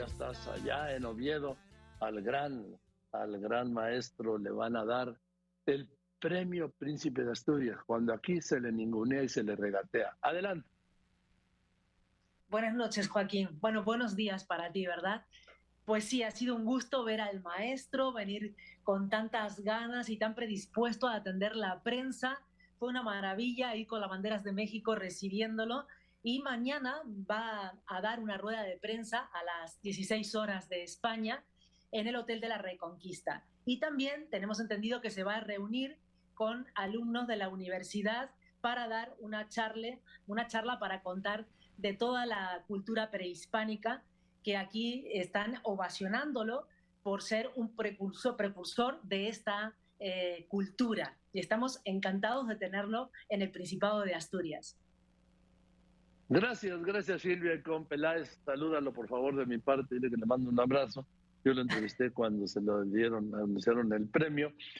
ya estás allá en Oviedo, al gran, al gran maestro le van a dar el premio Príncipe de Asturias, cuando aquí se le ningunea y se le regatea. Adelante. Buenas noches, Joaquín. Bueno, buenos días para ti, ¿verdad? Pues sí, ha sido un gusto ver al maestro venir con tantas ganas y tan predispuesto a atender la prensa. Fue una maravilla ir con las banderas de México recibiéndolo y mañana va a dar una rueda de prensa a las 16 horas de España en el Hotel de la Reconquista. Y también tenemos entendido que se va a reunir con alumnos de la universidad para dar una charla, una charla para contar de toda la cultura prehispánica que aquí están ovacionándolo por ser un precursor, precursor de esta eh, cultura. Y estamos encantados de tenerlo en el Principado de Asturias. Gracias, gracias Silvia con Peláez. Salúdalo por favor de mi parte, dile que le mando un abrazo. Yo lo entrevisté cuando se lo dieron, anunciaron el premio.